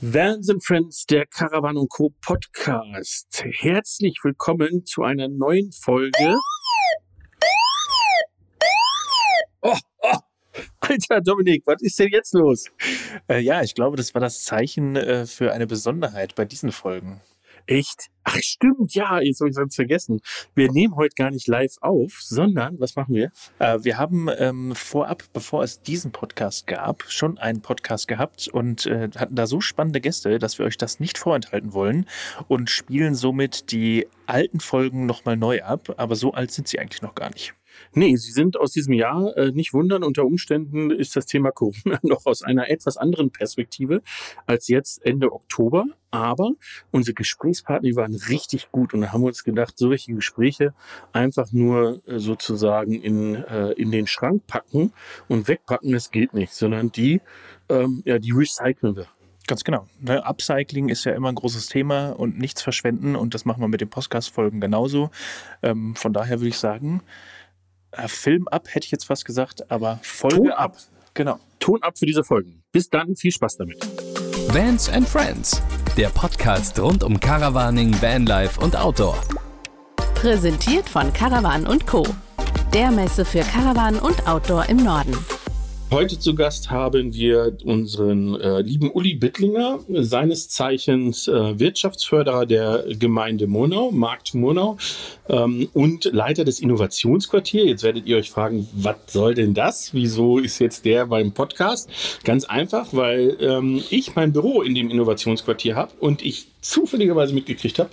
Vans and Friends, der Caravan Co. Podcast. Herzlich willkommen zu einer neuen Folge. Oh, oh. Alter Dominik, was ist denn jetzt los? Äh, ja, ich glaube, das war das Zeichen äh, für eine Besonderheit bei diesen Folgen. Echt? Ach stimmt, ja, jetzt habe ich sonst vergessen. Wir nehmen heute gar nicht live auf, sondern, was machen wir? Äh, wir haben ähm, vorab, bevor es diesen Podcast gab, schon einen Podcast gehabt und äh, hatten da so spannende Gäste, dass wir euch das nicht vorenthalten wollen und spielen somit die alten Folgen nochmal neu ab. Aber so alt sind sie eigentlich noch gar nicht. Nee, sie sind aus diesem Jahr, äh, nicht wundern, unter Umständen ist das Thema Corona noch aus einer etwas anderen Perspektive als jetzt Ende Oktober. Aber unsere Gesprächspartner waren richtig gut und haben uns gedacht, solche Gespräche einfach nur äh, sozusagen in, äh, in den Schrank packen und wegpacken, das geht nicht, sondern die, ähm, ja, die recyceln wir. Ganz genau. Ne, Upcycling ist ja immer ein großes Thema und nichts verschwenden und das machen wir mit den Podcast-Folgen genauso. Ähm, von daher würde ich sagen, Film ab, hätte ich jetzt fast gesagt, aber Folge Ton ab. ab. Genau. Ton ab für diese Folgen. Bis dann, viel Spaß damit. Vans and Friends, der Podcast rund um Caravaning, Vanlife und Outdoor. Präsentiert von Caravan und Co. Der Messe für Caravan und Outdoor im Norden. Heute zu Gast haben wir unseren äh, lieben Uli Bittlinger, seines Zeichens äh, Wirtschaftsförderer der Gemeinde Murnau, Markt Murnau ähm, und Leiter des Innovationsquartiers. Jetzt werdet ihr euch fragen, was soll denn das? Wieso ist jetzt der beim Podcast? Ganz einfach, weil ähm, ich mein Büro in dem Innovationsquartier habe und ich zufälligerweise mitgekriegt habe,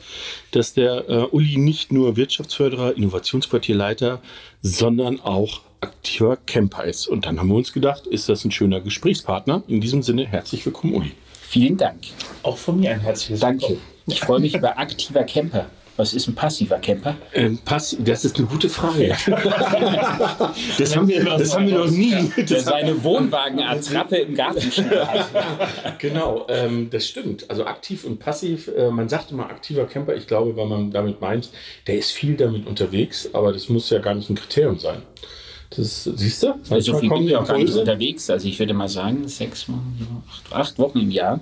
dass der äh, Uli nicht nur Wirtschaftsförderer, Innovationsquartierleiter, sondern auch aktiver Camper ist. Und dann haben wir uns gedacht, ist das ein schöner Gesprächspartner. In diesem Sinne, herzlich willkommen, Uli. Vielen Dank. Auch von mir ein herzliches Danke. Ich freue mich über aktiver Camper. Was ist ein passiver Camper? Ähm, pass das ist eine gute Frage. das, haben wir, das haben wir noch nie. Der seine Wohnwagenattrappe im Garten genau, ähm, das stimmt. Also aktiv und passiv. Äh, man sagt immer aktiver Camper. Ich glaube, weil man damit meint, der ist viel damit unterwegs, aber das muss ja gar nicht ein Kriterium sein. Das siehst du? Weil so Manchmal viel kommen bin ich auch gar nicht unterwegs. Also ich würde mal sagen, sechs acht, acht Wochen im Jahr.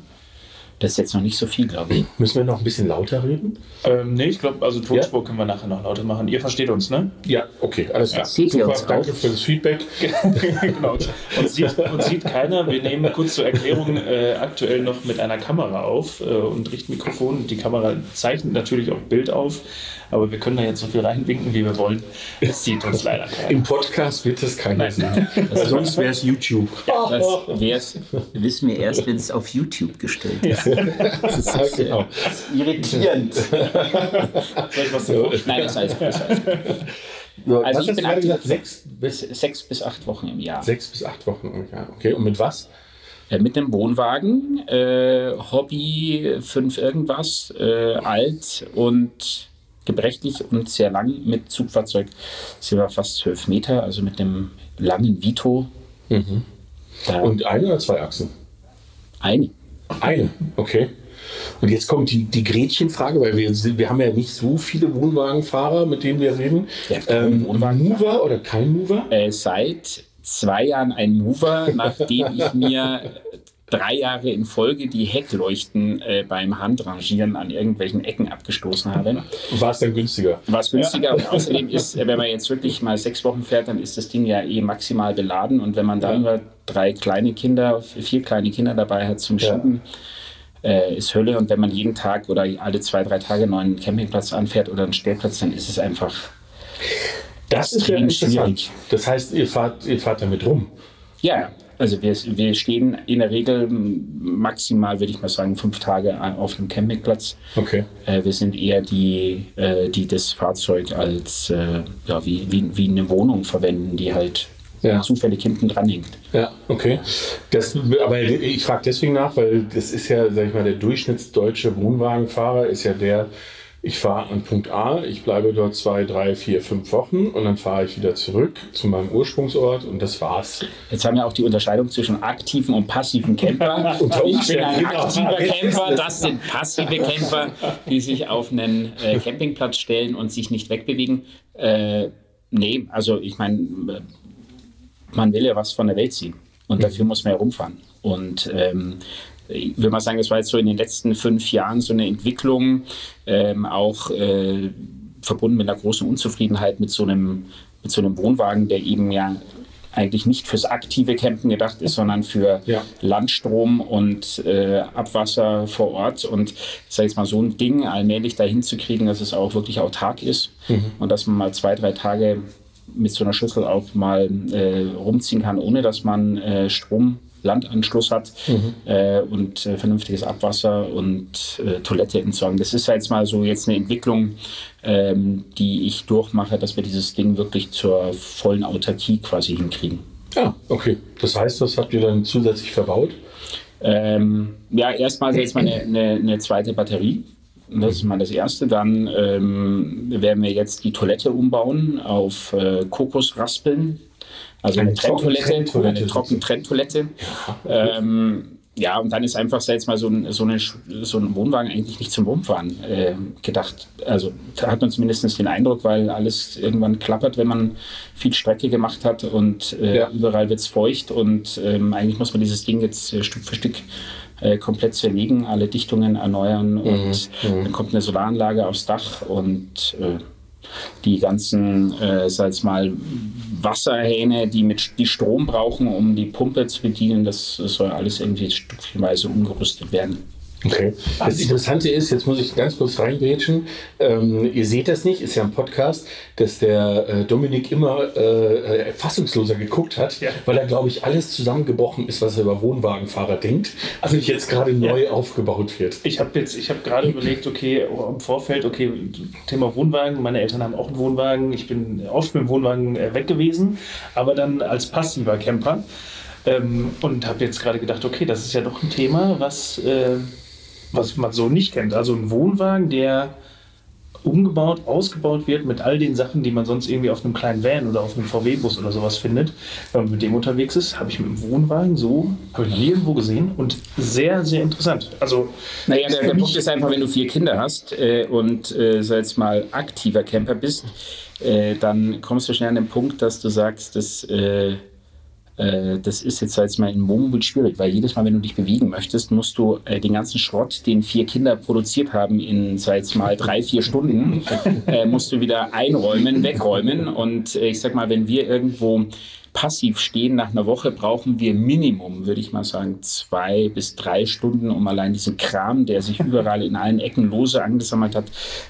Das ist jetzt noch nicht so viel, glaube ich. Müssen wir noch ein bisschen lauter reden? Ähm, nee, ich glaube, also Tonspur können wir nachher noch lauter machen. Ihr versteht uns, ne? Ja, okay, alles klar. Seht ihr uns danke auch? für das Feedback. genau. Uns sieht, uns sieht keiner. Wir nehmen kurz zur Erklärung äh, aktuell noch mit einer Kamera auf äh, und richten Mikrofon. Die Kamera zeichnet natürlich auch Bild auf, aber wir können da jetzt so viel reinwinken, wie wir wollen. Es sieht uns leider keiner. Im Podcast wird das keiner sehen. Sonst wäre es YouTube. Das wär's, wissen wir erst, wenn es auf YouTube gestellt ist. Das ist halt genau. Irritierend. Soll ich was davor? Nein, das gut. das ist alles gut. So, Also ich bin aktiv- gesagt? Sechs bis, Sechs bis acht Wochen im Jahr. sechs bis acht Wochen im Jahr. Okay, und mit was? Äh, mit dem Wohnwagen, äh, Hobby, fünf irgendwas, äh, alt und gebrechlich und sehr lang. Mit Zugfahrzeug sind wir fast zwölf Meter, also mit dem langen Vito. Da Und eine oder zwei Achsen? eine. Eine, okay. Und jetzt kommt die, die Gretchenfrage, weil wir, wir haben ja nicht so viele Wohnwagenfahrer, mit denen wir reden. Ja, ähm. Mover oder kein Mover? Äh, seit zwei Jahren ein Mover, nachdem ich mir drei Jahre in Folge die Heckleuchten äh, beim Handrangieren an irgendwelchen Ecken abgestoßen habe. War es dann günstiger? War es günstiger und außerdem ist, äh, wenn man jetzt wirklich mal sechs Wochen fährt, dann ist das Ding ja eh maximal beladen und wenn man dann nur drei kleine Kinder, vier kleine Kinder dabei hat zum Ja. Schieben, äh, ist Hölle und wenn man jeden Tag oder alle zwei, drei Tage einen neuen Campingplatz anfährt oder einen Stellplatz, dann ist es einfach Das ist ja Extrem schwierig. Das heißt, ihr fahrt, ihr fahrt damit rum. Ja, also wir, wir stehen in der Regel maximal, würde ich mal sagen, fünf Tage auf einem Campingplatz. Okay. Äh, wir sind eher die, äh, die das Fahrzeug als äh, ja, wie, wie, wie eine Wohnung verwenden, die halt Ja. zufällig hinten dran hängt. Ja, okay. Das, aber ich frage deswegen nach, weil das ist ja, sag ich mal, der durchschnittsdeutsche Wohnwagenfahrer ist ja der, ich fahre an Punkt A, ich bleibe dort zwei, drei, vier, fünf Wochen und dann fahre ich wieder zurück zu meinem Ursprungsort und das war's. Jetzt haben wir auch die Unterscheidung zwischen aktiven und passiven Camper. Ich bin ein aktiver Camper, das sind passive Camper, die sich auf einen äh, Campingplatz stellen und sich nicht wegbewegen. Äh, nee, also ich meine, man will ja was von der Welt sehen und dafür muss man ja rumfahren. Und ähm, ich würde mal sagen, das war jetzt so in den letzten fünf Jahren so eine Entwicklung, ähm, auch äh, verbunden mit einer großen Unzufriedenheit mit so einem, mit so einem Wohnwagen, der eben ja eigentlich nicht fürs aktive Campen gedacht ist, sondern für Ja. Landstrom und äh, Abwasser vor Ort. Und ich sage jetzt mal, so ein Ding allmählich dahin zu kriegen, dass es auch wirklich autark ist und dass man mal zwei, drei Tage mit so einer Schüssel auch mal äh, rumziehen kann, ohne dass man äh, Strom Landanschluss hat äh, und äh, vernünftiges Abwasser und äh, Toilette entsorgen. Das ist jetzt mal so jetzt eine Entwicklung, ähm, die ich durchmache, dass wir dieses Ding wirklich zur vollen Autarkie quasi hinkriegen. Ja, okay. Das heißt, was habt ihr dann zusätzlich verbaut? Ähm, ja, erstmal jetzt mal eine, eine, eine zweite Batterie. Das ist mal das Erste. Dann ähm, werden wir jetzt die Toilette umbauen auf äh, Kokosraspeln. Also eine, Eine Trenntoilette, Trockentrenntoilette eine Trockentrenntoilette. Ähm, ja, und dann ist einfach jetzt mal so ein, so, eine, so ein Wohnwagen eigentlich nicht zum Rumfahren äh, gedacht. Also da hat man zumindest den Eindruck, weil alles irgendwann klappert, wenn man viel Strecke gemacht hat und äh, Ja. überall wird es feucht und ähm, eigentlich muss man dieses Ding jetzt äh, Stück für Stück äh, komplett zerlegen, alle Dichtungen erneuern und dann kommt eine Solaranlage aufs Dach und äh, die ganzen, äh, sag ich mal, Wasserhähne, die mit die Strom brauchen, um die Pumpe zu bedienen, das soll alles irgendwie stückchenweise umgerüstet werden. Okay. Das Interessante ist, jetzt muss ich ganz kurz reingrätschen. Ähm, ihr seht das nicht, ist ja ein Podcast, dass der äh, Dominik immer äh, äh, fassungsloser geguckt hat, weil er, glaube ich, alles zusammengebrochen ist, was er über Wohnwagenfahrer denkt, also jetzt gerade neu aufgebaut wird. Ich habe jetzt, ich habe gerade überlegt, okay, im Vorfeld, okay, Thema Wohnwagen. Meine Eltern haben auch einen Wohnwagen. Ich bin oft mit dem Wohnwagen äh, weg gewesen, aber dann als passiver Camper. Ähm, und habe jetzt gerade gedacht, okay, das ist ja doch ein Thema, was, äh, was man so nicht kennt. Also ein Wohnwagen, der umgebaut, ausgebaut wird mit all den Sachen, die man sonst irgendwie auf einem kleinen Van oder auf einem VW-Bus oder sowas findet. Wenn man mit dem unterwegs ist, habe ich mit dem Wohnwagen so, habe ich irgendwo gesehen und sehr, sehr interessant. Also, Naja, der, der Punkt ist einfach, wenn du vier Kinder hast äh, und äh, sag jetzt mal aktiver Camper bist, äh, dann kommst du schnell an den Punkt, dass du sagst, dass äh, das ist jetzt jetzt mal in Wohnmobil schwierig, weil jedes Mal, wenn du dich bewegen möchtest, musst du äh, den ganzen Schrott, den vier Kinder produziert haben in sag jetzt mal drei, vier Stunden, äh, musst du wieder einräumen, wegräumen. Und äh, ich sag mal, wenn wir irgendwo passiv stehen nach einer Woche, brauchen wir Minimum, würde ich mal sagen, zwei bis drei Stunden, um allein diesen Kram, der sich überall in allen Ecken lose angesammelt hat,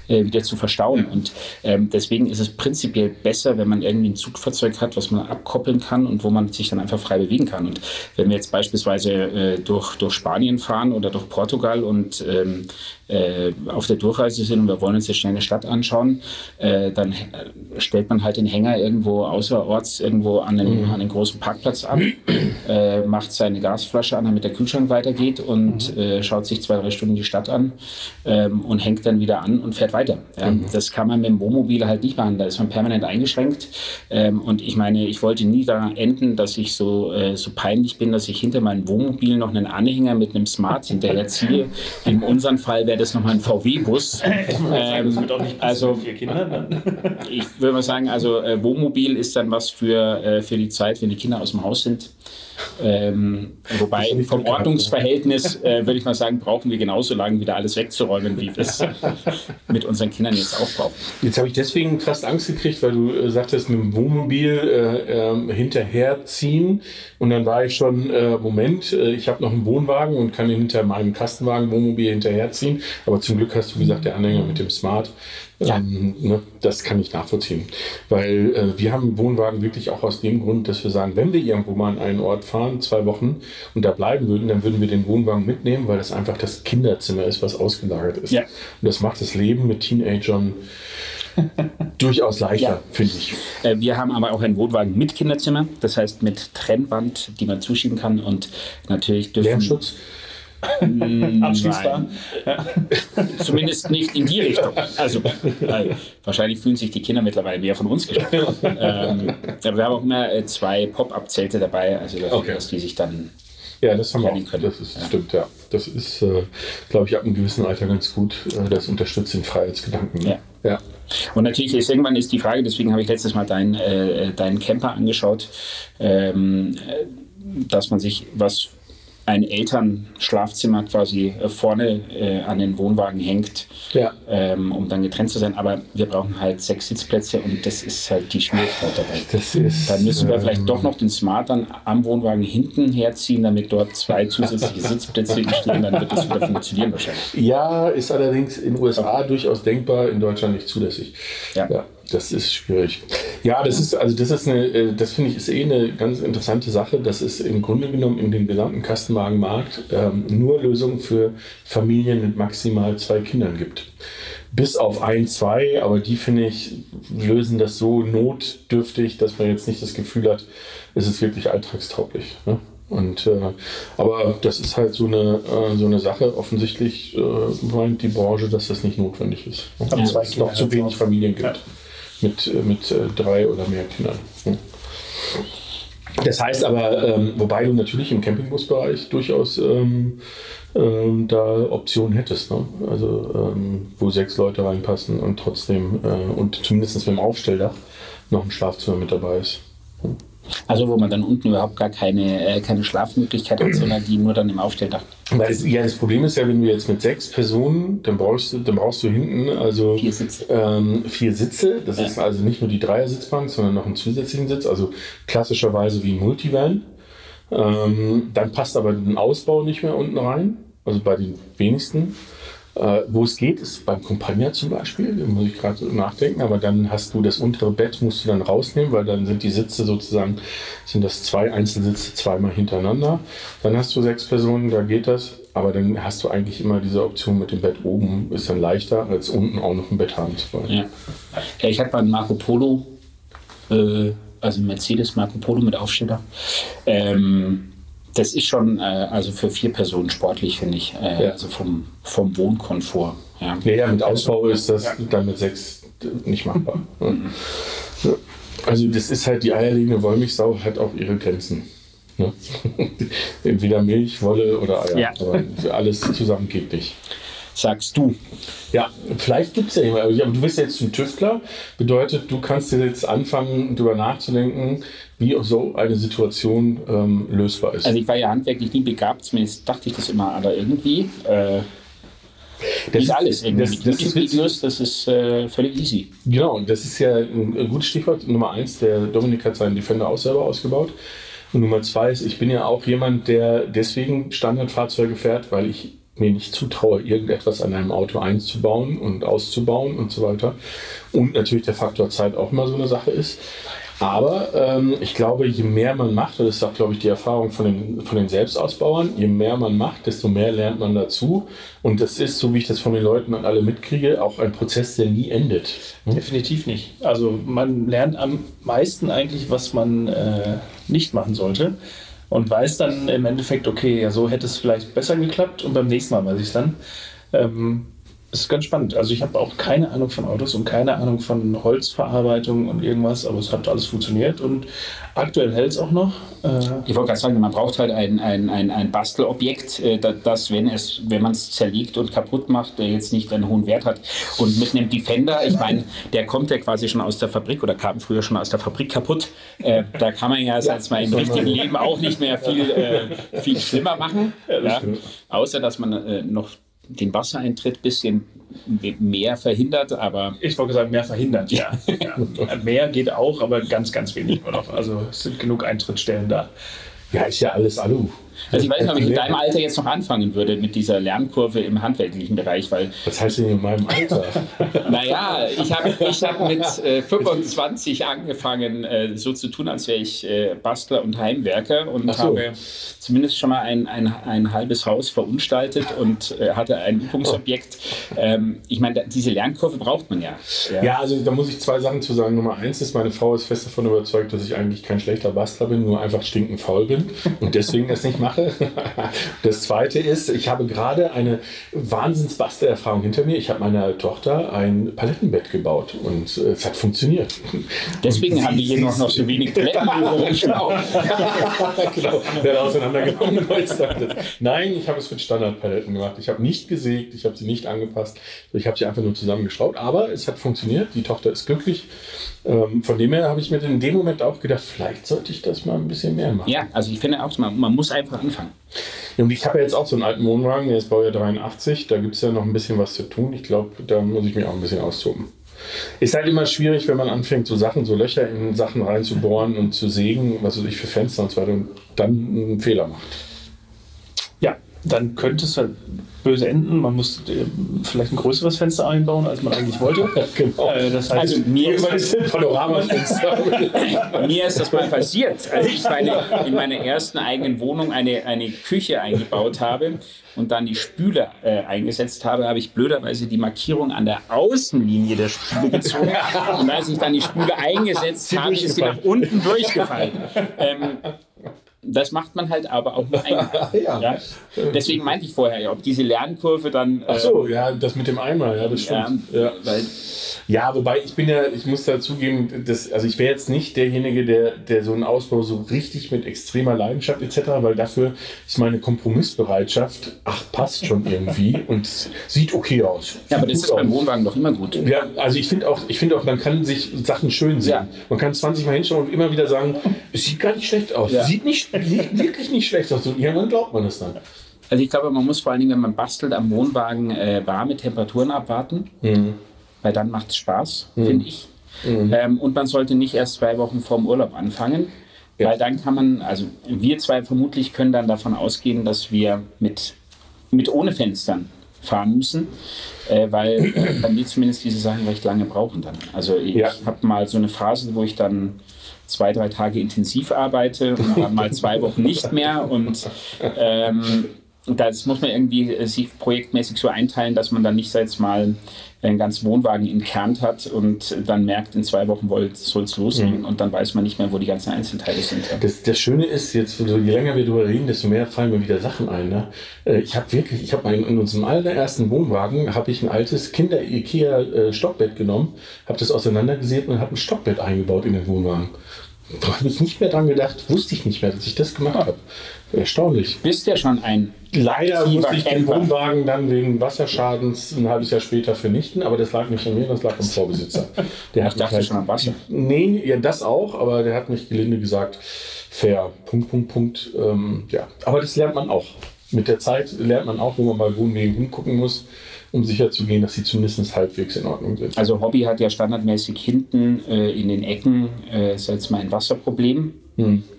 äh, wieder zu verstauen. Und ähm, deswegen ist es prinzipiell besser, wenn man irgendwie ein Zugfahrzeug hat, was man abkoppeln kann und wo man sich dann einfach frei bewegen kann. Und wenn wir jetzt beispielsweise äh, durch, durch Spanien fahren oder durch Portugal und ähm, äh, auf der Durchreise sind und wir wollen uns jetzt schnell eine Stadt anschauen, äh, dann äh, stellt man halt den Hänger irgendwo außerorts irgendwo an den, an den großen Parkplatz ab, äh, macht seine Gasflasche an, damit der Kühlschrank weitergeht und äh, schaut sich zwei, drei Stunden die Stadt an ähm, und hängt dann wieder an und fährt weiter. Ja, Das kann man mit dem Wohnmobil halt nicht machen, da ist man permanent eingeschränkt. Ähm, und ich meine, ich wollte nie da enden, dass ich so, äh, so peinlich bin, dass ich hinter meinem Wohnmobil noch einen Anhänger mit einem Smart hinterher ziehe. In unserem Fall wäre das nochmal ein VW-Bus. passen also ne? Ich würde mal sagen, also äh, Wohnmobil ist dann was für, äh, für die Zeit, wenn die Kinder aus dem Haus sind. Ähm, wobei nicht vom Ordnungsverhältnis äh, würde ich mal sagen, brauchen wir genauso lange wieder alles wegzuräumen, wie wir es mit unseren Kindern jetzt auch brauchen. Jetzt habe ich deswegen fast Angst gekriegt, weil du äh, sagtest, mit dem Wohnmobil äh, ähm, hinterherziehen. Und dann war ich schon, äh, Moment, äh, ich habe noch einen Wohnwagen und kann hinter meinem Kastenwagen Wohnmobil hinterherziehen. Aber zum Glück hast du gesagt, der Anhänger mit dem Smart. Ja. Ähm, ne, das kann ich nachvollziehen. Weil äh, wir haben Wohnwagen wirklich auch aus dem Grund, dass wir sagen, wenn wir irgendwo mal an einen Ort fahren, zwei Wochen, und da bleiben würden, dann würden wir den Wohnwagen mitnehmen, weil das einfach das Kinderzimmer ist, was ausgelagert ist. Ja. Und das macht das Leben mit Teenagern durchaus leichter, Ja. finde ich. Äh, wir haben aber auch einen Wohnwagen mit Kinderzimmer, das heißt mit Trennwand, die man zuschieben kann und natürlich dürfen Lärmschutz? Abschließbar. Zumindest nicht in die Richtung. Also, äh, wahrscheinlich fühlen sich die Kinder mittlerweile mehr von uns gestört. ähm, aber wir haben auch immer äh, zwei Pop-Up-Zelte dabei, also dafür, Okay. dass die sich dann. Ja, das haben wir auch. können. Das ist, Ja. stimmt, ja. Das ist, äh, glaube ich, ab einem gewissen Alter ganz gut. Äh, das unterstützt den Freiheitsgedanken. ne? ja. Und natürlich ist irgendwann ist die Frage, deswegen habe ich letztes Mal deinen äh, deinen Camper angeschaut, ähm, äh, dass man sich was ein Elternschlafzimmer quasi äh, vorne äh, an den Wohnwagen hängt, Ja. ähm, um dann getrennt zu sein. Aber wir brauchen halt sechs Sitzplätze und das ist halt die Schwierigkeit dabei. Das ist, Dann müssen wir ähm, vielleicht doch noch den Smart dann am Wohnwagen hinten herziehen, damit dort zwei zusätzliche Sitzplätze entstehen. Dann wird das wieder funktionieren wahrscheinlich. Ja, ist allerdings in den USA durchaus denkbar, in Deutschland nicht zulässig. Ja. Das ist schwierig. Ja, das ist, also das ist eine, äh, das finde ich ist eh eine ganz interessante Sache, dass es im Grunde genommen in dem gesamten Kastenwagenmarkt ähm, nur Lösungen für Familien mit maximal zwei Kindern gibt. Bis auf ein, zwei, aber die finde ich, lösen das so notdürftig, dass man jetzt nicht das Gefühl hat, es ist wirklich alltagstauglich. Ne? Und, äh, aber das ist halt so eine, äh, so eine Sache. Offensichtlich äh, meint die Branche, dass das nicht notwendig ist. Aber zwei es noch zu hat's wenig. Familien gibt mit, äh, mit äh, drei oder mehr Kindern. Hm. Das heißt aber, ähm, wobei du natürlich im Campingbusbereich durchaus ähm, ähm, da Optionen hättest, ne? also ähm, wo sechs Leute reinpassen und trotzdem äh, und zumindest mit dem Aufstelldach noch ein Schlafzimmer mit dabei ist. Also wo man dann unten überhaupt gar keine, äh, keine Schlafmöglichkeit hat, sondern die nur dann im Aufstelldach. Weil es, ja, das Problem ist ja, wenn du jetzt mit sechs Personen, dann brauchst du, dann brauchst du hinten also Vier Sitze. Ähm, vier Sitze. Das Ja. ist also nicht nur die Dreiersitzbank, sondern noch einen zusätzlichen Sitz, also klassischerweise wie ein Multivan. Ähm, dann passt aber ein Ausbau nicht mehr unten rein, also bei den wenigsten. Äh, wo es geht, ist beim Compagna zum Beispiel, da muss ich gerade nachdenken, aber dann hast du das untere Bett, musst du dann rausnehmen, weil dann sind die Sitze sozusagen, sind das zwei Einzelsitze zweimal hintereinander. Dann hast du sechs Personen, da geht das, aber dann hast du eigentlich immer diese Option mit dem Bett oben, ist dann leichter, als unten auch noch ein Bett haben zu wollen. Ja. ja ich hatte mal einen Marco Polo, äh, also Mercedes Marco Polo mit Aufsteller. Ähm, das ist schon, äh, also für vier Personen sportlich, finde ich. Äh, Ja. Also vom, vom Wohnkomfort. Ja. Ja, ja, mit Ausbau ist das dann mit sechs nicht machbar. Ja. Ja. Also das ist halt die eierlegende Wollmilchsau hat auch ihre Grenzen. Ne? Entweder Milch, Wolle oder Eier. Ja. Aber alles zusammen geht nicht. Sagst du. Ja, vielleicht gibt es ja jemanden, aber du bist jetzt ein Tüftler, bedeutet, du kannst dir jetzt anfangen, darüber nachzudenken, wie so eine Situation ähm, lösbar ist. Also ich war ja handwerklich nie begabt, zumindest dachte ich das immer, aber irgendwie äh, Das ist alles irgendwie. Das, das ist das ist äh, völlig easy. Genau, das ist ja ein ein gutes Stichwort. Nummer eins, der Dominik hat seinen Defender auch selber ausgebaut. Und Nummer zwei ist, ich bin ja auch jemand, der deswegen Standardfahrzeuge fährt, weil ich mir nicht zutraue, irgendetwas an einem Auto einzubauen und auszubauen und so weiter. Und natürlich der Faktor Zeit auch immer so eine Sache ist. Aber ähm, ich glaube, je mehr man macht, und das ist auch, glaube ich, die Erfahrung von den, von den Selbstausbauern, je mehr man macht, desto mehr lernt man dazu. Und das ist, so wie ich das von den Leuten alle mitkriege, auch ein Prozess, der nie endet. Definitiv nicht. Also man lernt am meisten eigentlich, was man äh, nicht machen sollte und weiß dann im Endeffekt, okay, ja, so hätte es vielleicht besser geklappt und beim nächsten Mal weiß ich es dann. Ähm, das ist ganz spannend. Also ich habe auch keine Ahnung von Autos und keine Ahnung von Holzverarbeitung und irgendwas, aber es hat alles funktioniert und aktuell hält es auch noch. Äh, Ich wollte gerade sagen, man braucht halt ein, ein, ein, ein Bastelobjekt, äh, da- das, wenn es, wenn man es zerlegt und kaputt macht, der jetzt nicht einen hohen Wert hat. Und mit einem Defender, ich meine, der kommt ja quasi schon aus der Fabrik oder kam früher schon aus der Fabrik kaputt. Äh, da kann man ja, ich mal, im richtigen Leben auch nicht mehr viel, viel schlimmer machen. Ja, Außer, dass man noch den Wassereintritt ein bisschen mehr verhindert, aber Ich wollte sagen, mehr verhindert, ja. ja. Mehr geht auch, aber ganz, ganz wenig nur noch. Also es sind genug Eintrittstellen da. Ja, ist ja alles Alu. Also ich weiß nicht, ob ich in deinem Alter jetzt noch anfangen würde mit dieser Lernkurve im handwerklichen Bereich, weil, Was heißt denn in meinem Alter? naja, ich habe ich hab mit äh, 25 angefangen, äh, so zu tun, als wäre ich äh, Bastler und Heimwerker und so. habe zumindest schon mal ein, ein, ein halbes Haus verunstaltet und äh, hatte ein Übungsobjekt. Ähm, ich meine, diese Lernkurve braucht man ja. Ja, also da muss ich zwei Sachen zu sagen. Nummer eins ist, meine Frau ist fest davon überzeugt, dass ich eigentlich kein schlechter Bastler bin, nur einfach stinkend faul bin und deswegen das nicht mache. Das zweite ist, ich habe gerade eine Wahnsinns-Bastelerfahrung hinter mir. Ich habe meiner Tochter ein Palettenbett gebaut und äh, es hat funktioniert. Deswegen haben die hier noch, noch so wenig Paletten genau. genau. Der auseinandergenommen. Nein, ich habe es mit Standardpaletten gemacht. Ich habe nicht gesägt, ich habe sie nicht angepasst. Ich habe sie einfach nur zusammengeschraubt. Aber es hat funktioniert. Die Tochter ist glücklich. Ähm, von dem her habe ich mir in dem Moment auch gedacht, vielleicht sollte ich das mal ein bisschen mehr machen. Ja, also ich finde auch, man, man muss einfach anfangen. Und ich habe ja jetzt auch so einen alten Wohnwagen, der ist Baujahr 83, da gibt es ja noch ein bisschen was zu tun. Ich glaube, da muss ich mich auch ein bisschen austoben. Ist halt immer schwierig, wenn man anfängt, so Sachen, so Löcher in Sachen reinzubohren und zu sägen, was weiß ich, für Fenster und so weiter, und dann einen Fehler macht. Dann könnte es halt böse enden. Man muss äh, vielleicht ein größeres Fenster einbauen, als man eigentlich wollte. Genau. Äh, das heißt, Also mir ist, Das Panoramafenster. mir ist das mal passiert, als ich meine, in meiner ersten eigenen Wohnung eine, eine Küche eingebaut habe und dann die Spüle äh, eingesetzt habe, habe ich blöderweise die Markierung an der Außenlinie der Spüle gezogen. Und als ich dann die Spüle eingesetzt habe, ist sie nach unten durchgefallen. Ähm, das macht man halt aber auch nur einmal. Ja. Ja? Deswegen meinte ich vorher, ja, ob diese Lernkurve dann. äh, Ach so, ja, das mit dem Eimer, ja, das stimmt. Ja. Ja, wobei ich bin ja, ich muss dazugeben, dass, also ich wäre jetzt nicht derjenige, der, der so einen Ausbau so richtig mit extremer Leidenschaft etc., weil dafür ist meine Kompromissbereitschaft, ach, passt schon irgendwie und sieht okay aus. Ja, aber das ist beim aus. Wohnwagen doch immer gut. Ja, also ich finde auch, ich finde auch, man kann sich Sachen schön sehen. Man kann 20 Mal hinschauen und immer wieder sagen, es sieht gar nicht schlecht aus. Sieht, nicht, wirklich nicht schlecht aus. Und irgendwann glaubt man es dann. Also ich glaube, man muss vor allen Dingen, wenn man bastelt, am Wohnwagen äh, warme Temperaturen abwarten, weil dann macht es Spaß, finde ich. Ähm, und man sollte nicht erst zwei Wochen vorm Urlaub anfangen, Ja. weil dann kann man, also wir zwei vermutlich können dann davon ausgehen, dass wir mit, mit ohne Fenstern fahren müssen, äh, weil äh, bei mir zumindest diese Sachen recht lange brauchen dann. Also ich Ja. habe mal so eine Phase, wo ich dann zwei, drei Tage intensiv arbeite und mal zwei Wochen nicht mehr. Und ähm, das muss man irgendwie sich projektmäßig so einteilen, dass man dann nicht jetzt mal einen ganzen Wohnwagen entkernt hat und dann merkt, in zwei Wochen soll es losgehen und dann weiß man nicht mehr, wo die ganzen Einzelteile sind. Das, das Schöne ist, jetzt, je länger wir darüber reden, desto mehr fallen mir wieder Sachen ein. Ne? Äh, Ich habe wirklich, ich habe in unserem allerersten Wohnwagen, habe ich ein altes Kinder-Ikea-Stockbett genommen, habe das auseinandergesägt und habe ein Stockbett eingebaut in den Wohnwagen. Da habe ich nicht mehr dran gedacht, wusste ich nicht mehr, dass ich das gemacht habe. Erstaunlich. Bist ja schon ein Leider musste ich den. Wohnwagen dann wegen Wasserschadens ein halbes Jahr später vernichten, aber das lag nicht an mir, das lag am Vorbesitzer. Der Ich dachte schon am Wasser. Nee, ja, das auch, aber der hat mich gelinde gesagt, fair. Punkt, Punkt, Punkt. Ähm, ja, aber das lernt man auch. Mit der Zeit lernt man auch, wo man bei Wohnwegen hingucken muss, um sicherzugehen, dass sie zumindest halbwegs in Ordnung sind. Also Hobby hat ja standardmäßig hinten äh, in den Ecken, äh, ist jetzt mal ein Wasserproblem.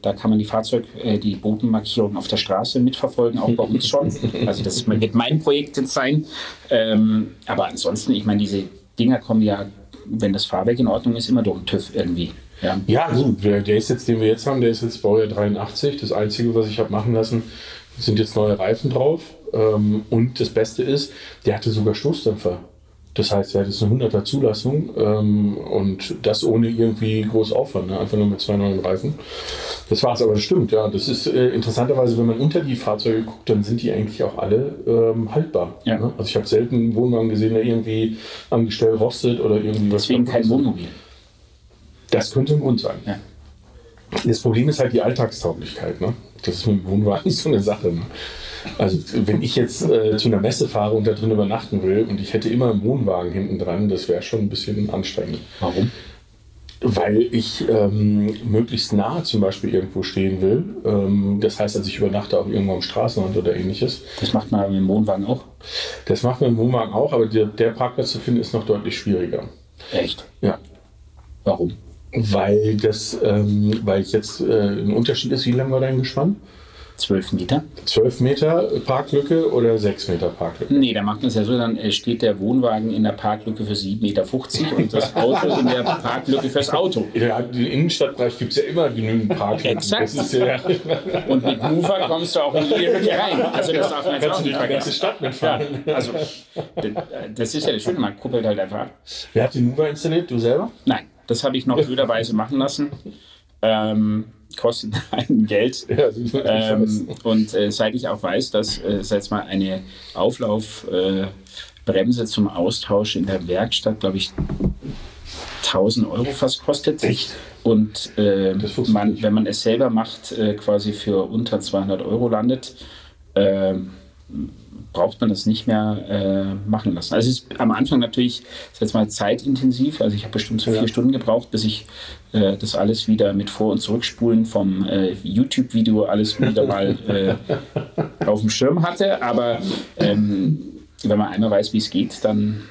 Da kann man die Fahrzeug, äh, die Bodenmarkierung auf der Straße mitverfolgen, auch bei uns schon. Also das wird mein Projekt jetzt sein. Ähm, aber ansonsten, ich meine, diese Dinger kommen ja, wenn das Fahrwerk in Ordnung ist, immer durch den TÜV irgendwie. Ja. Ja, gut, der, der ist jetzt, den wir jetzt haben, der ist jetzt Baujahr 83. Das Einzige, was ich habe machen lassen, sind jetzt neue Reifen drauf. Ähm, und das Beste ist, der hatte sogar Stoßdämpfer. Das heißt, er hat jetzt eine 100er Zulassung ähm, und das ohne irgendwie groß Aufwand, ne? einfach nur mit zwei neuen Reifen. Das war's, aber das stimmt, ja. Das ist äh, interessanterweise, wenn man unter die Fahrzeuge guckt, dann sind die eigentlich auch alle ähm, haltbar. Ja. Ne? Also ich habe selten einen Wohnwagen gesehen, der irgendwie am Gestell rostet oder irgendwie was. Deswegen kein ist. Wohnmobil. Das könnte ein Grund sein. Ja. Das Problem ist halt die Alltagstauglichkeit. Ne? Das ist mit dem Wohnwagen so eine Sache. Ne? Also wenn ich jetzt äh, zu einer Messe fahre und da drin übernachten will und ich hätte immer einen Wohnwagen hinten dran, das wäre schon ein bisschen anstrengend. Warum? Weil ich ähm, möglichst nah zum Beispiel irgendwo stehen will. Ähm, das heißt, also ich übernachte auch irgendwo am Straßenrand oder ähnliches. Das macht man mit dem Wohnwagen auch. Das macht man im Wohnwagen auch, aber der, der Parkplatz zu finden ist noch deutlich schwieriger. Echt? Ja. Warum? Weil das, ähm, weil ich jetzt äh, ein Unterschied ist, wie lang war dein Gespann? Zwölf Meter? 12 Meter Parklücke oder 6 Meter Parklücke? Nee, da macht man es ja so, dann äh, steht der Wohnwagen in der Parklücke für 7,50 Meter und das Auto in der Parklücke fürs Auto. Ja, im Innenstadtbereich gibt es ja immer genügend Parklücken. Exakt. Ja, Und mit Mover kommst du auch in jede Lücke rein. Also das darf man jetzt kannst auch nicht ganze vergessen. Stadt Ja, mitfahren. also d- das ist ja das Schöne, man kuppelt halt einfach ab. Wer hat den Mover installiert? Du selber? Nein, das habe ich noch blöderweise machen lassen. Ähm, kostet ein Geld. Ja. Ähm, und äh, seit ich auch weiß, dass äh, seit mal eine Auflaufbremse äh, zum Austausch in der Werkstatt, glaube ich, 1000 Euro fast kostet. Echt? Und äh, man, wenn man es selber macht, äh, quasi für unter 200 Euro landet. ähm, braucht man das nicht mehr äh, machen lassen. Also es ist am Anfang natürlich, ist jetzt mal zeitintensiv. Also ich habe bestimmt so vier Stunden gebraucht, bis ich äh, das alles wieder mit Vor- und Zurückspulen vom äh, YouTube-Video alles wieder mal äh, auf dem Schirm hatte. Aber ähm, wenn man einmal weiß, wie es geht, dann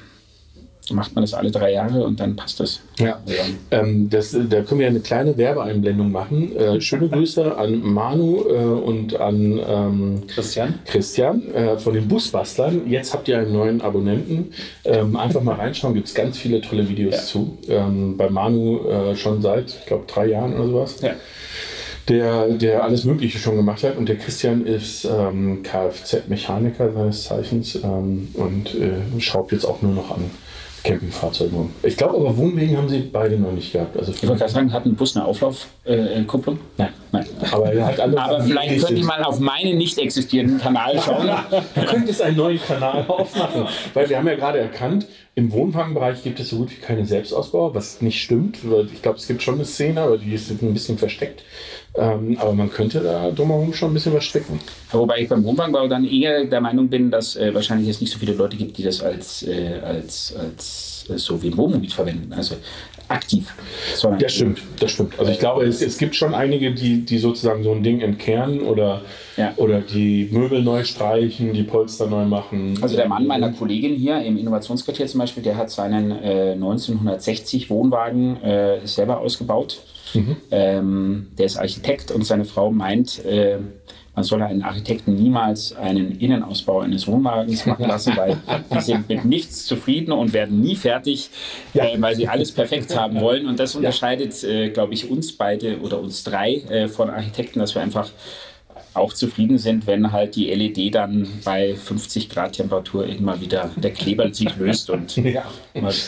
macht man das alle drei Jahre und dann passt das. Ja, ähm, das, da können wir eine kleine Werbeeinblendung machen. Äh, schöne Grüße an Manu äh, und an ähm, Christian? Christian äh, von den Busbastlern. Jetzt habt ihr einen neuen Abonnenten. Ähm, einfach mal reinschauen, gibt es ganz viele tolle Videos zu. Ähm, bei Manu äh, schon seit, ich glaube, drei Jahren oder sowas. Ja. Der, der alles Mögliche schon gemacht hat. Und der Christian ist ähm, Kfz-Mechaniker seines Zeichens ähm, und äh, schraubt jetzt auch nur noch an Campingfahrzeugen rum. Ich glaube aber, Wohnwegen haben sie beide noch nicht gehabt. Also Ich wollte gerade sagen, hat ein Bus eine Auflaufkupplung? Nein. Nein. Aber er Aber vielleicht könnte ich mal auf meinen nicht existierenden Kanal schauen. Du könntest einen neuen Kanal aufmachen. Weil wir haben ja gerade erkannt, im Wohnwagenbereich gibt es so gut wie keine Selbstausbauer, was nicht stimmt. Ich glaube, es gibt schon eine Szene, aber die ist ein bisschen versteckt. Ähm, aber man könnte da drumherum schon ein bisschen was stecken. Wobei ich beim Wohnwagenbau dann eher der Meinung bin, dass äh, wahrscheinlich es nicht so viele Leute gibt, die das als, äh, als, als äh, so wie ein Wohnmobil verwenden. Also aktiv. Sondern Das stimmt, das stimmt. Also ich glaube, es, es gibt schon einige, die, die sozusagen so ein Ding entkernen oder, Ja. oder die Möbel neu streichen, die Polster neu machen. Also der Mann meiner Kollegin hier im Innovationsquartier zum Beispiel, der hat seinen äh, 1960 Wohnwagen äh, selber ausgebaut. Ähm, der ist Architekt und seine Frau meint, äh, man solle einen Architekten niemals einen Innenausbau eines Wohnwagens machen lassen, weil die sind mit nichts zufrieden und werden nie fertig, äh, weil sie alles perfekt haben wollen. Und das unterscheidet, äh, glaube ich, uns beide oder uns drei äh, von Architekten, dass wir einfach auch zufrieden sind, wenn halt die LED dann bei 50 Grad Temperatur irgendwann wieder der Kleber sich löst und Ja.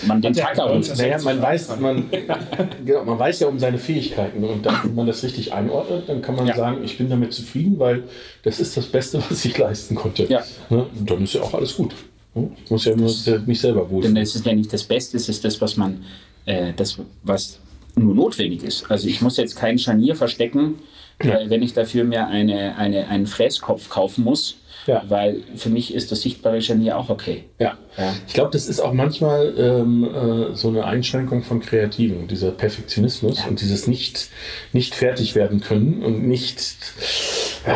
man, den Tacker holt. Naja, man weiß, man, genau, man weiß ja um seine Fähigkeiten und dann, wenn man das richtig einordnet, dann kann man Ja. sagen, ich bin damit zufrieden, weil das ist das Beste, was ich leisten konnte. Ja. Ne? Und dann ist ja auch alles gut. Ne? Ich muss ja nur mich selber wohl. Denn es ist ja nicht das Beste, es ist das, was man, äh, das, was nur notwendig ist. Also ich muss jetzt kein Scharnier verstecken, äh, wenn ich dafür mir eine, eine, einen Fräskopf kaufen muss. Ja. Weil für mich ist das sichtbare Scharnier auch okay. Ja. Ja. Ich glaube, das ist auch manchmal ähm, äh, so eine Einschränkung von Kreativen, dieser Perfektionismus und dieses nicht, nicht fertig werden können und nicht, äh,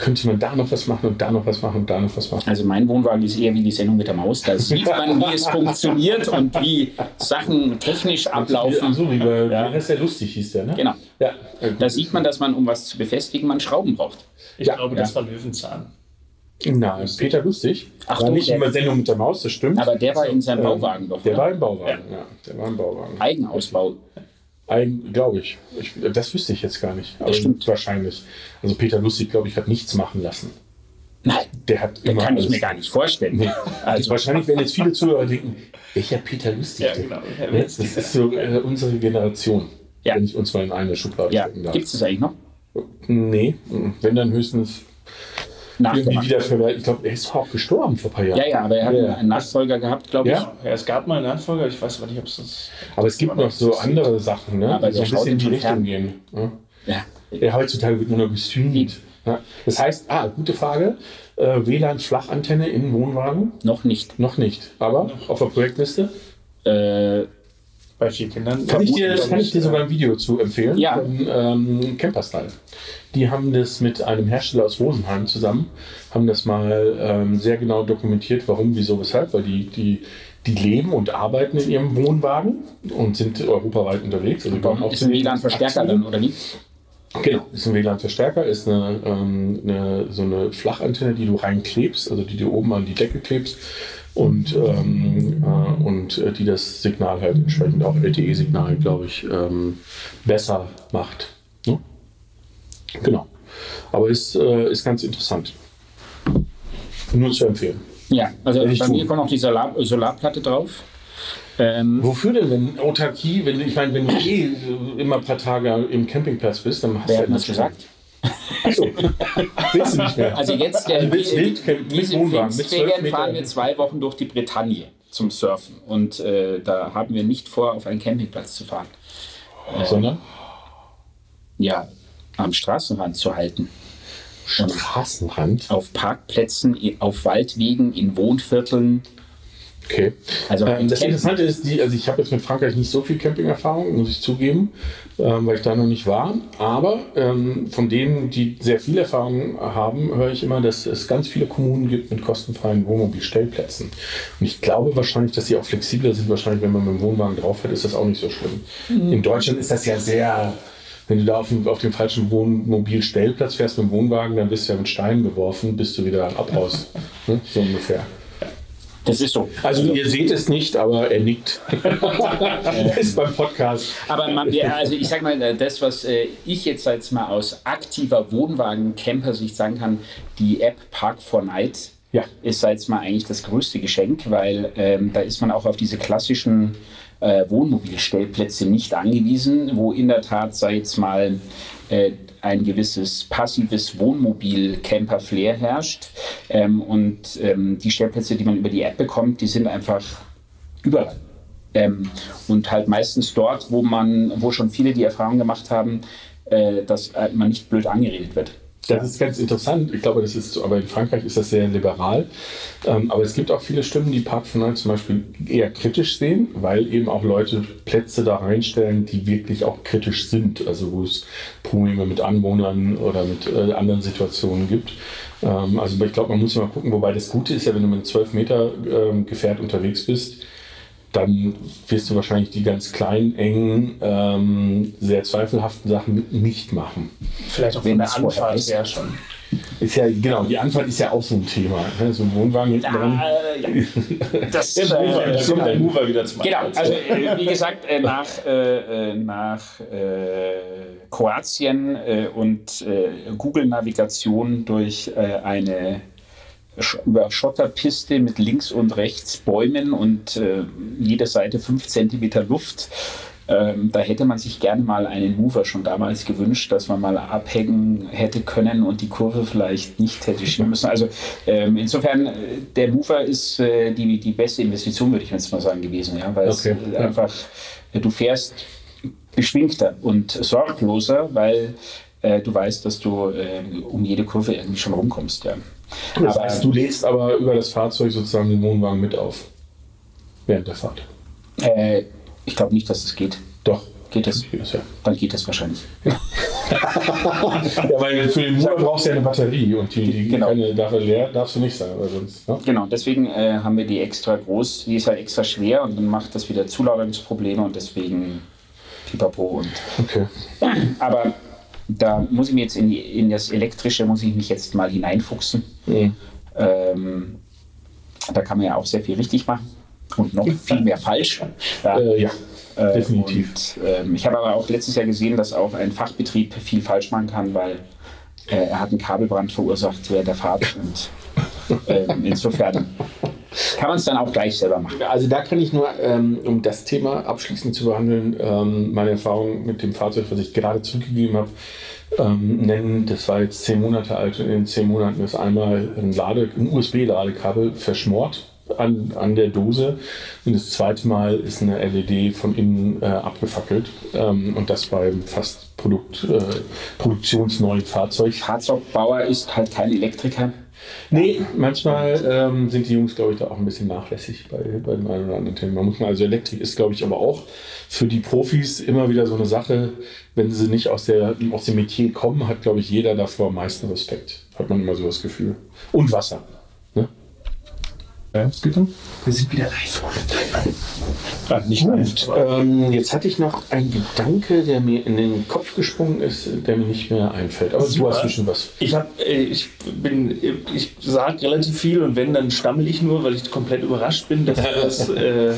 könnte man da noch was machen und da noch was machen und da noch was machen. Also mein Wohnwagen ist eher wie die Sendung mit der Maus. Da sieht man, wie es funktioniert und wie Sachen technisch ablaufen. so wie bei, Ja. ja. ist ja lustig, hieß der, ne? Genau. Ja. Da sieht man, dass man, um was zu befestigen, man Schrauben braucht. Ich Ja, glaube, das war Löwenzahn. Na, Peter Lustig. Ach war du, nicht der- immer Sendung mit der Maus, das stimmt. Aber der war in seinem Ähm, Bauwagen doch. Der oder? war im Bauwagen, ja. Der war im Bauwagen. Eigenausbau. Glaube ich. ich. Das wüsste ich jetzt gar nicht. Aber stimmt. wahrscheinlich. Also Peter Lustig, glaube ich, hat nichts machen lassen. Nein, Der hat den immer kann ich alles- mir gar nicht vorstellen. Nee. Also, wahrscheinlich werden jetzt viele Zuhörer denken, welcher Peter Lustig? Ja, genau. Ne? Das ist so äh, unsere Generation. Ja. Wenn ich uns mal in eine Schublade ja, stecken darf. gibt es das eigentlich noch? Nee, wenn dann höchstens irgendwie Nachgemacht. wieder verwertet. Ich glaube, er ist auch gestorben vor ein paar Jahren. Ja, ja, aber er hat Ja. einen Nachfolger gehabt, glaube ich. Ja. Ja, es gab mal einen Nachfolger, ich weiß aber nicht, ob es das. Aber es gibt noch so andere Sachen, ne? Aber die so der ein bisschen in die Richtung fern. gehen. Ne? Ja. Ja, heutzutage wird nur noch gestreamt. Ja. Das heißt, ah, gute Frage. Äh, WLAN-Flachantenne in Wohnwagen? Noch nicht. Noch nicht. Aber auf der Projektliste? Äh, Bei vier Kindern. Kann ich, dir, kann ich dir sogar ein Video zu empfehlen? Ja. Von ähm, Camperstyle. Die haben das mit einem Hersteller aus Rosenheim zusammen, haben das mal ähm, sehr genau dokumentiert, warum, wieso, weshalb, weil die, die, die leben und arbeiten in ihrem Wohnwagen und sind europaweit unterwegs. Also bauen auch ist ein WLAN-Verstärker dann, oder wie? Genau, ist ein WLAN-Verstärker, ist eine, ähm, eine, so eine Flachantenne, die du reinklebst, also die du oben an die Decke klebst und, ähm, äh, und äh, die das Signal halt entsprechend auch LTE-Signal, glaube ich, ähm, besser macht. Ne? Genau. Aber ist, äh, ist ganz interessant. Nur zu empfehlen. Ja, also bei tun. mir kommt noch die Solar Solarplatte drauf. Ähm, Wofür denn, wenn Autarkie, wenn, du- ich meine, wenn du eh immer ein paar Tage im Campingplatz bist, dann hast du hat halt das gesagt? Achso, willst du nicht mehr. Also jetzt, der, Also mit Wild- mit mit 12 Pfingstferien Meter. fahren wir zwei Wochen durch die Bretagne zum Surfen. Und äh, da haben wir nicht vor, auf einen Campingplatz zu fahren. Sondern? Ja, am Straßenrand zu halten. Straßenrand? Auf Parkplätzen, auf Waldwegen, in Wohnvierteln. Okay. Also ähm, das Interessante ist, die, also ich habe jetzt mit Frankreich nicht so viel Campingerfahrung, muss ich zugeben, ähm, weil ich da noch nicht war. Aber ähm, von denen, die sehr viel Erfahrung haben, höre ich immer, dass es ganz viele Kommunen gibt mit kostenfreien Wohnmobilstellplätzen. Und ich glaube wahrscheinlich, dass sie auch flexibler sind. Wahrscheinlich, wenn man mit dem Wohnwagen drauf fährt, ist das auch nicht so schlimm. In Deutschland ist das ja sehr. Wenn du da auf dem, auf dem falschen Wohnmobilstellplatz fährst mit dem Wohnwagen, dann wirst du ja mit Steinen beworfen, bis du wieder abhaust. ne? So ungefähr. Das ist so. Also ihr seht es nicht, aber er nickt. ist beim Podcast. Aber man, ja, also ich sag mal, das, was äh, ich jetzt als mal aus aktiver Wohnwagen-Camper-Sicht sagen kann, die App Park for Night Ja. ist jetzt mal eigentlich das größte Geschenk, weil ähm, da ist man auch auf diese klassischen äh, Wohnmobilstellplätze nicht angewiesen, wo in der Tat, sei jetzt mal, äh, ein gewisses passives Wohnmobil-Camper-Flair herrscht. Ähm, und ähm, die Stellplätze, die man über die App bekommt, die sind einfach überall. Ähm, und halt meistens dort, wo man, wo schon viele die Erfahrung gemacht haben, äh, dass äh, man nicht blöd angeredet wird. Das ist ganz interessant. Ich glaube, das ist, aber in Frankreich ist das sehr liberal. Ähm, aber es gibt auch viele Stimmen, die Park for Night zum Beispiel eher kritisch sehen, weil eben auch Leute Plätze da reinstellen, die wirklich auch kritisch sind. Also wo es Probleme mit Anwohnern oder mit äh, anderen Situationen gibt. Ähm, also ich glaube, man muss immer gucken, wobei das Gute ist ja, wenn du mit einem 12 Meter ähm, Gefährt unterwegs bist, dann wirst du wahrscheinlich die ganz kleinen, engen, ähm, sehr zweifelhaften Sachen nicht machen. Vielleicht auch Wenn von der Anfahrt ist. her schon. Ist ja, genau, die Anfahrt ist ja auch so ein Thema. Ne? So ein Wohnwagen hinten dran. Äh, ja. Das, Der Mover, äh, da kommt der Mover wieder zum Genau, Einsatz. also äh, wie gesagt, äh, nach, äh, äh, nach äh, Kroatien äh, und äh, Google-Navigation durch äh, eine über Schotterpiste mit links und rechts Bäumen und äh, jede Seite fünf Zentimeter Luft. Ähm, da hätte man sich gerne mal einen Mover schon damals gewünscht, dass man mal abhängen hätte können und die Kurve vielleicht nicht hätte schieben müssen. Also ähm, insofern, äh, der Mover ist äh, die, die beste Investition, würde ich jetzt mal sagen, gewesen, ja, weil Okay, es einfach, äh, du fährst beschwingter und sorgloser, weil äh, du weißt, dass du äh, um jede Kurve irgendwie schon rumkommst. Ja. Das Aber- heißt, du lädst aber über das Fahrzeug sozusagen den Wohnwagen mit auf. Während der Fahrt. Äh, ich glaube nicht, dass es geht. Doch. Geht das? Ist ja. Dann geht das wahrscheinlich. ja, weil für den Motor brauchst du ja eine Batterie und die, die Genau. keine Dafür leer darfst du nicht sein, weil sonst. Ne? Genau, deswegen äh, haben wir die extra groß, die ist halt extra schwer und dann macht das wieder Zulagerungsprobleme und deswegen pipapo und Okay. aber da muss ich mir jetzt in, die, in das Elektrische muss ich mich jetzt mal hineinfuchsen. Mhm. Ähm, da kann man ja auch sehr viel richtig machen und noch viel mehr falsch. Ja. Äh, ja, Äh, definitiv. Und, ähm, ich habe aber auch letztes Jahr gesehen, dass auch ein Fachbetrieb viel falsch machen kann, weil äh, er hat einen Kabelbrand verursacht während der Fahrt und ähm, insofern kann man es dann auch gleich selber machen. Also da kann ich nur, ähm, um das Thema abschließend zu behandeln, ähm, meine Erfahrung mit dem Fahrzeug, was ich gerade zurückgegeben habe, ähm, nennen. Das war jetzt zehn Monate alt und in zehn Monaten ist einmal ein, Lade, ein USB-Ladekabel verschmort an, an der Dose und das zweite Mal ist eine LED von innen äh, abgefackelt ähm, und das beim fast Produkt, äh, produktionsneuen Fahrzeug. Fahrzeugbauer ist halt kein Elektriker. Nee, manchmal ähm, sind die Jungs, glaube ich, da auch ein bisschen nachlässig bei, bei dem einen oder anderen Thema. Muss man, also Elektrik ist, glaube ich, aber auch für die Profis immer wieder so eine Sache, wenn sie nicht aus, der, aus dem Metier kommen, hat, glaube ich, jeder davor am meisten Respekt. Hat man immer so das Gefühl. Und Wasser. Ja, was geht dann? Wir sind wieder live. Ah, nicht Gut, ähm, jetzt hatte ich noch einen Gedanke, der mir in den Kopf gesprungen ist, der mir nicht mehr einfällt. Aber du Super. hast bestimmt was. Ich hab, äh, ich bin, ich sage relativ viel und wenn, dann stammel ich nur, weil ich komplett überrascht bin, dass das, äh,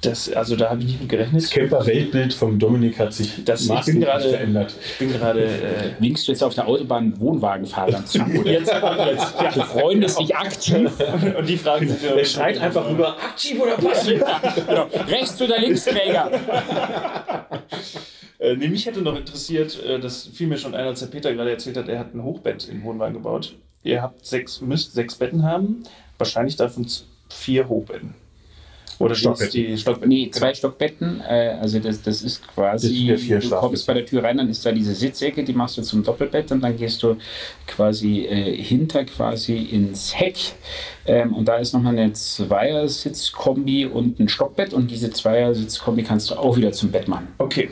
das also da habe ich nicht mit gerechnet. Camper-Weltbild vom Dominik hat sich Das- ich bin gerade- verändert. Ich bin gerade äh, Winkst du jetzt auf der Autobahn Wohnwagenfahrern zu? Oder? jetzt, jetzt ja. Du freundest dich aktiv. und die Fragen sind Er schreit einfach rüber, aktiv oder passiv? genau. Rechts- oder Linksträger? Äh, nee, mich hätte noch interessiert, äh, das fiel mir schon ein, als der Peter gerade erzählt hat, er hat ein Hochbett in den Wohnwagen gebaut. Ihr habt sechs, müsst sechs Betten haben, wahrscheinlich davon vier Hochbetten. Oder Stockbetten. die Stockbetten? Nee, zwei Stockbetten. Äh, also das, das ist quasi, du kommst bei der Tür rein, dann ist da diese Sitzecke, die machst du zum Doppelbett und dann gehst du quasi äh, hinter quasi ins Heck. Ähm, und da ist nochmal eine Zweiersitzkombi und ein Stockbett und diese Zweiersitzkombi kannst du auch wieder zum Bett machen. Okay.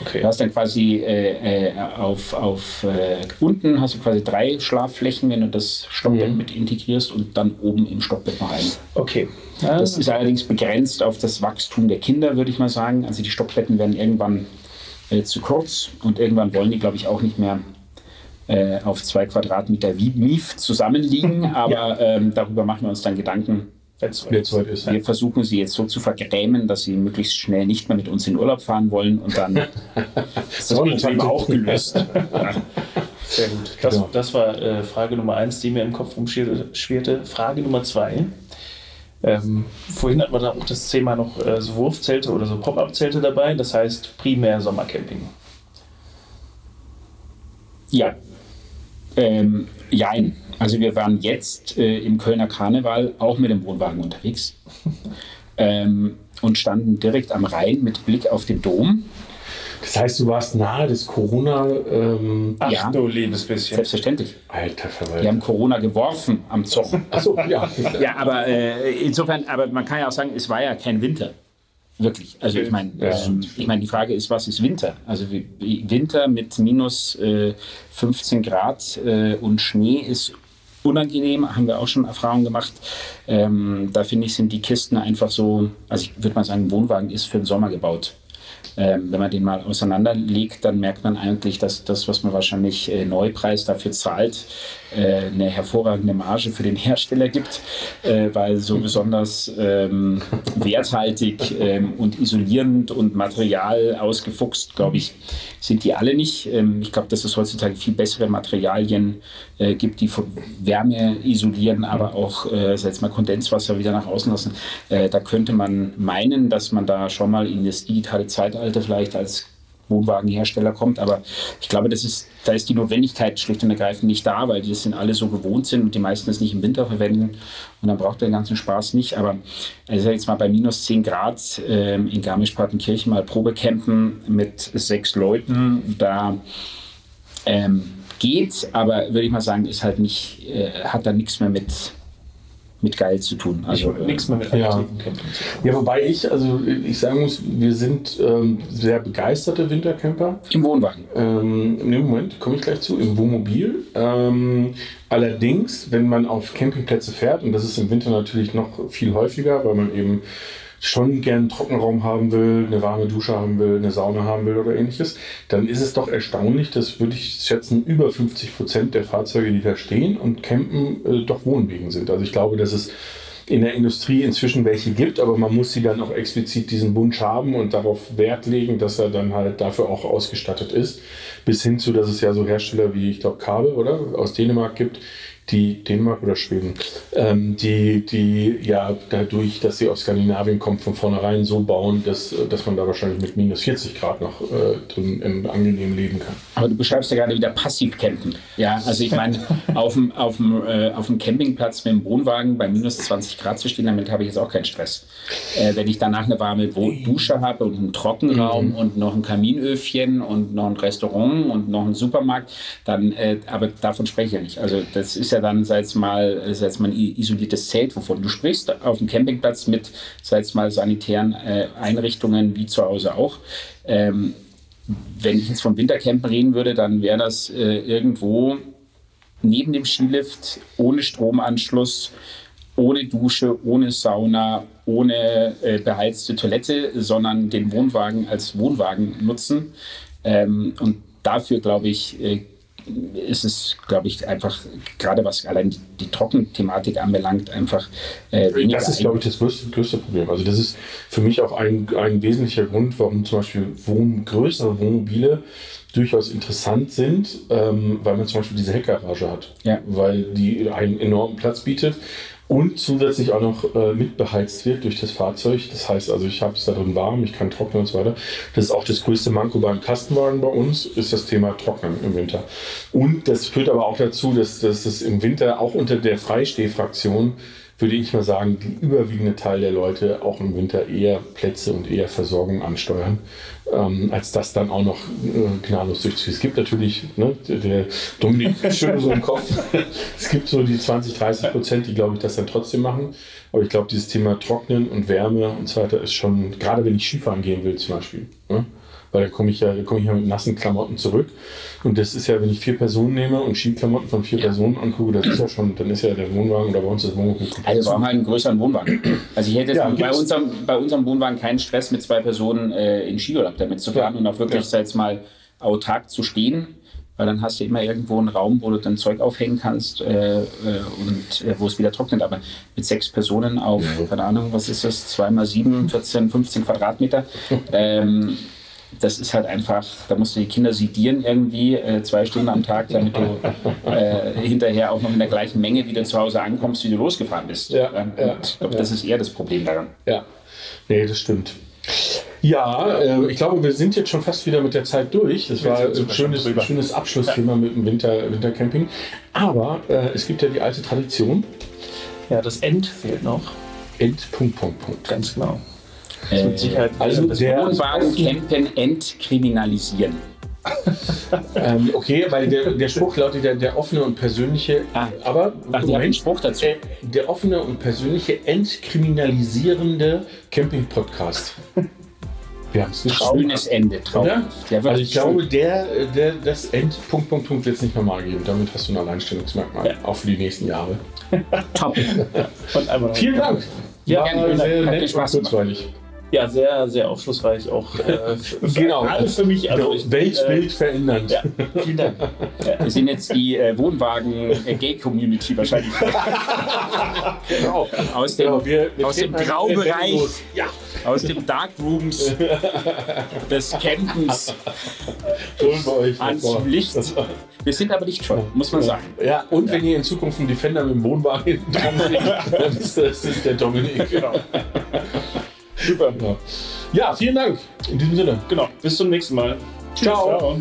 Okay. Du hast dann quasi äh, äh, auf, auf äh, unten hast du quasi drei Schlafflächen, wenn du das Stockbett mit integrierst und dann oben im Stockbett noch ein. Okay. Das ist allerdings begrenzt auf das Wachstum der Kinder, würde ich mal sagen. Also die Stockbetten werden irgendwann äh, zu kurz und irgendwann wollen die, glaube ich, auch nicht mehr äh, auf zwei Quadratmeter wie Mief zusammenliegen. Aber ähm, darüber machen wir uns dann Gedanken. Jetzt weit ist. Wir versuchen sie jetzt so zu vergrämen, dass sie möglichst schnell nicht mehr mit uns in Urlaub fahren wollen und dann ist das Problem auch gelöst. Sehr gut. Das, Genau. das war äh, Frage Nummer eins, die mir im Kopf rumschwirrte. Frage Nummer zwei. Ähm, vorhin hatten wir da auch das Thema noch äh, so Wurfzelte oder so Pop-Up-Zelte dabei. Das heißt primär Sommercamping. Ja. Ähm, jein. Also wir waren jetzt äh, im Kölner Karneval auch mit dem Wohnwagen unterwegs ähm, und standen direkt am Rhein mit Blick auf den Dom. Das heißt, du warst nahe des Corona. Ähm, Ach Ja. du liebes bisschen. Selbstverständlich. Alter Wir Verwalter. haben Corona geworfen am Zoch. Achso, ja. Ja, aber äh, insofern, aber man kann ja auch sagen, es war ja kein Winter. Wirklich. Also ich meine, ähm, ich meine, die Frage ist, was ist Winter? Also wie- Winter mit minus äh, 15 Grad äh, und Schnee ist unangenehm, haben wir auch schon Erfahrungen gemacht. Ähm, da finde ich, sind die Kisten einfach so, also ich würde mal sagen, ein Wohnwagen ist für den Sommer gebaut. Ähm, wenn man den mal auseinanderlegt, dann merkt man eigentlich, dass das, was man wahrscheinlich äh, Neupreis dafür zahlt, äh, eine hervorragende Marge für den Hersteller gibt, äh, weil so besonders ähm, werthaltig ähm, und isolierend und Material ausgefuchst, glaube ich, sind die alle nicht. Ähm, ich glaube, dass es heutzutage viel bessere Materialien äh, gibt, die von Wärme isolieren, aber auch, äh, sag mal, Kondenswasser wieder nach außen lassen. Äh, da könnte man meinen, dass man da schon mal in das digitale Zeitalter vielleicht als Wohnwagenhersteller kommt, aber ich glaube, das ist, da ist die Notwendigkeit schlicht und ergreifend nicht da, weil die das sind alle so gewohnt sind und die meisten es nicht im Winter verwenden und dann braucht der ganzen Spaß nicht. Aber also jetzt mal bei minus 10 Grad ähm, in Garmisch-Partenkirchen mal Probecampen mit sechs Leuten, da ähm, geht, aber würde ich mal sagen, ist halt nicht, äh, hat da nichts mehr mit, mit geil zu tun. Also nichts mehr mit Ja. Ja, wobei ich, also ich sagen muss, wir sind ähm, sehr begeisterte Wintercamper. im Wohnwagen. Ähm, Im Moment komme ich gleich zu, im Wohnmobil. Ähm, allerdings, wenn man auf Campingplätze fährt, und das ist im Winter natürlich noch viel häufiger, weil man eben schon gern Trockenraum haben will, eine warme Dusche haben will, eine Sauna haben will oder ähnliches, dann ist es doch erstaunlich, dass würde ich schätzen, über 50 Prozent der Fahrzeuge, die da stehen und campen, äh, doch Wohnwegen sind. Also ich glaube, dass es in der Industrie inzwischen welche gibt, aber man muss sie dann auch explizit diesen Wunsch haben und darauf Wert legen, dass er dann halt dafür auch ausgestattet ist. Bis hin zu, dass es ja so Hersteller wie, ich glaube, Kabel, oder? Aus Dänemark gibt, die, Dänemark oder Schweden, ähm, die, die ja dadurch, dass sie aus Skandinavien kommt, von vornherein so bauen, dass, dass man da wahrscheinlich mit minus 40 Grad noch äh, drin im angenehm leben kann. Aber du beschreibst ja gerade wieder Passivcampen. Ja, also ich meine, auf dem, auf, dem, äh, auf dem Campingplatz mit dem Wohnwagen bei minus 20 Grad zu stehen, damit habe ich jetzt auch keinen Stress. Äh, wenn ich danach eine warme Dusche habe und einen Trockenraum und noch ein Kaminöfchen und noch ein Restaurant und noch einen Supermarkt, dann, äh, aber davon spreche ich ja nicht. Also das ist ja dann, sei es mal, sei es mal ein isoliertes Zelt, wovon du sprichst, auf dem Campingplatz mit, sei es mal sanitären äh, Einrichtungen wie zu Hause auch. Ähm, wenn ich jetzt vom Wintercampen reden würde, dann wäre das äh, irgendwo neben dem Skilift, ohne Stromanschluss, ohne Dusche, ohne Sauna, ohne äh, beheizte Toilette, sondern den Wohnwagen als Wohnwagen nutzen. Ähm, und dafür, glaube ich, äh, ist es, glaube ich, einfach, gerade was allein die, die Trockenthematik anbelangt, einfach äh, weniger. Das ist, glaube ich, das größte, größte Problem. Also das ist für mich auch ein, ein wesentlicher Grund, warum zum Beispiel Wohn größere Wohnmobile durchaus interessant sind, ähm, weil man zum Beispiel diese Heckgarage hat, Ja. weil die einen enormen Platz bietet und zusätzlich auch noch äh, mitbeheizt wird durch das Fahrzeug. Das heißt also, ich habe es da drin warm, ich kann trocknen und so weiter. Das ist auch das größte Manko beim Kastenwagen bei uns, ist das Thema Trocknen im Winter. Und das führt aber auch dazu, dass, dass es im Winter auch unter der Freistehfraktion würde ich mal sagen, die überwiegende Teil der Leute auch im Winter eher Plätze und eher Versorgung ansteuern, ähm, als das dann auch noch äh, gnadenlos durchzuziehen. Es gibt natürlich, ne, der Dominik schön so im Kopf, es gibt so die 20, 30 Prozent, die glaube ich das dann trotzdem machen. Aber ich glaube, dieses Thema Trocknen und Wärme und so weiter ist schon, gerade wenn ich Skifahren gehen will zum Beispiel, ne? Weil da komme ich ja, komme ich ja mit nassen Klamotten zurück. Und das ist ja, wenn ich vier Personen nehme und Skiklamotten von vier Personen angucke, das ist ja schon, dann ist ja der Wohnwagen oder bei uns das Wohnwagen Also wir haben halt einen größeren Wohnwagen. Also ich hätte jetzt Ja, bei, unserem, bei unserem Wohnwagen keinen Stress, mit zwei Personen äh, in Skiurlaub damit zu fahren Ja. und auch wirklich, Ja. jetzt mal, autark zu stehen. Weil dann hast du immer irgendwo einen Raum, wo du dein Zeug aufhängen kannst äh, äh, und äh, wo es wieder trocknet. Aber mit sechs Personen auf, keine Ahnung, was ist das, 2 mal 7, 14, 15 Quadratmeter. Ähm, das ist halt einfach, da musst du die Kinder sedieren irgendwie äh, zwei Stunden am Tag, damit du äh, hinterher auch noch in der gleichen Menge wieder zu Hause ankommst, wie du losgefahren bist. Ja, Ähm, ja, ich glaube, das ist eher das Problem daran. Ja, nee, das stimmt. Ja, äh, ich glaube, wir sind jetzt schon fast wieder mit der Zeit durch. Das war ein schönes, drüber. schönes Abschlussthema mit dem Winter, Wintercamping. Aber äh, es gibt ja die alte Tradition. Ja, das End fehlt noch. End, Punkt, Punkt, Punkt. Ganz genau. Äh, also das der- Wohnwagen campen entkriminalisieren. Ähm, okay, weil der, der Spruch lautet ja der offene und persönliche. Ah. aber Ach, einen Spruch dazu. äh, der offene und persönliche entkriminalisierende Camping-Podcast. Wir haben es geschafft. Schönes Ende. Ja, Also ich glaube, schön. der, der, das End, Punkt, Punkt, Punkt wird es nicht nochmal geben. Damit hast du ein Alleinstellungsmerkmal, Ja. auch für die nächsten Jahre. top. Vielen Dank. Ja, sehr nett und kurzweilig. Ja, sehr, sehr aufschlussreich auch. Äh, für, Genau. Alles für mich. Also ich, Weltbild verändernd. ja, vielen Dank. Wir sind jetzt die äh, Wohnwagen-Gay-Community wahrscheinlich. Genau. Aus dem, Genau, wir- wir aus dem halt Graubereich. Ja, aus dem Darkrooms des Campens holen wir euch ans vor. Licht. Wir sind aber lichtvoll, muss man sagen. Ja, und wenn ihr in Zukunft einen Defender mit dem Wohnwagen hinten dran seht, dann ist das, das ist der Dominik. Genau. Super. Ja. vielen Dank. In diesem Sinne. Genau. Bis zum nächsten Mal. Ciao. Ciao.